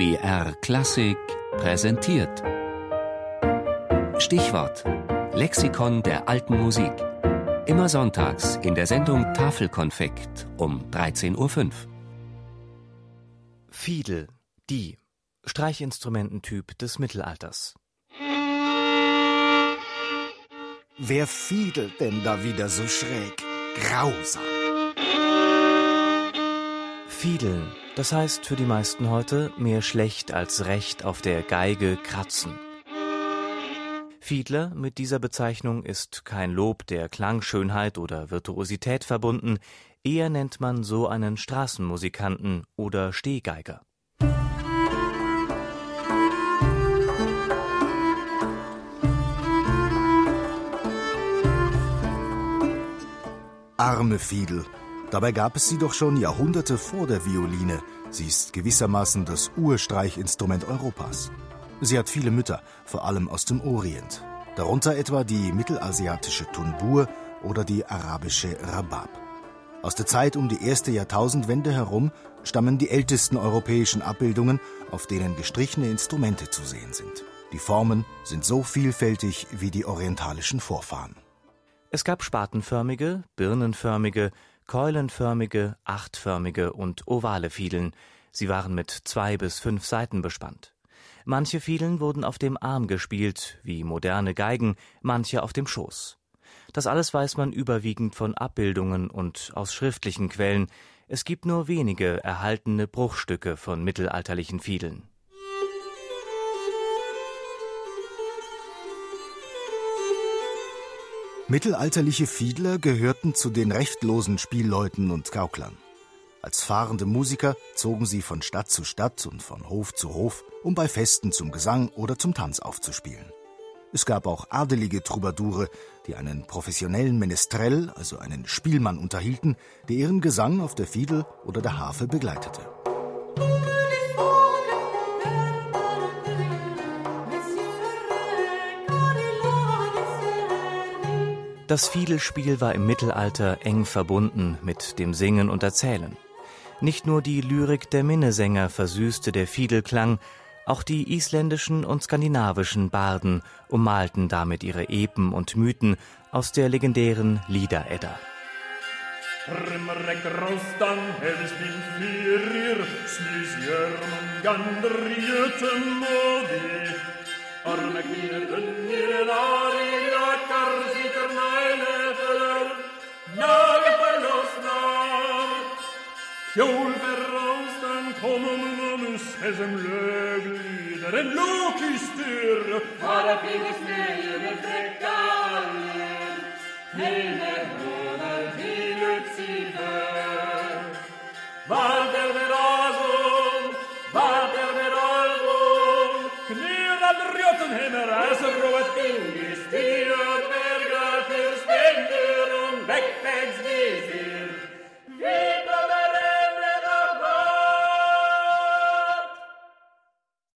BR Klassik präsentiert. Stichwort: Lexikon der alten Musik. Immer sonntags in der Sendung Tafelkonfekt um 13.05 Uhr. Fiedel, die Streichinstrumententyp des Mittelalters. Wer fiedelt denn da wieder so schräg? Grausam. Fiedeln, das heißt für die meisten heute mehr schlecht als recht auf der Geige kratzen. Fiedler mit dieser Bezeichnung ist kein Lob der Klangschönheit oder Virtuosität verbunden, eher nennt man so einen Straßenmusikanten oder Stehgeiger. Arme Fiedel. Dabei gab es sie doch schon Jahrhunderte vor der Violine. Sie ist gewissermaßen das Urstreichinstrument Europas. Sie hat viele Mütter, vor allem aus dem Orient. Darunter etwa die mittelasiatische Tunbur oder die arabische Rabab. Aus der Zeit um die erste Jahrtausendwende herum stammen die ältesten europäischen Abbildungen, auf denen gestrichene Instrumente zu sehen sind. Die Formen sind so vielfältig wie die orientalischen Vorfahren. Es gab spatenförmige, birnenförmige, keulenförmige, achtförmige und ovale Fiedeln. Sie waren mit zwei bis fünf Saiten bespannt. Manche Fiedeln wurden auf dem Arm gespielt, wie moderne Geigen, manche auf dem Schoß. Das alles weiß man überwiegend von Abbildungen und aus schriftlichen Quellen. Es gibt nur wenige erhaltene Bruchstücke von mittelalterlichen Fiedeln. Mittelalterliche Fiedler gehörten zu den rechtlosen Spielleuten und Gauklern. Als fahrende Musiker zogen sie von Stadt zu Stadt und von Hof zu Hof, um bei Festen zum Gesang oder zum Tanz aufzuspielen. Es gab auch adelige Troubadoure, die einen professionellen Menestrell, also einen Spielmann, unterhielten, der ihren Gesang auf der Fiedel oder der Harfe begleitete. Das Fiedelspiel war im Mittelalter eng verbunden mit dem Singen und Erzählen. Nicht nur die Lyrik der Minnesänger versüßte der Fiedelklang, auch die isländischen und skandinavischen Barden ummalten damit ihre Epen und Mythen aus der legendären Lieder-Edda. Armeknir unnir ari lakar sitter neile Kjol verrastan kommer mammus hesem löglider en lokistyr Bara finnes nöje med fräcka alger Filmer rådar vinets i värld Valder med azon, valder med algon Knirad röten hemer äser roet ingis tiöt med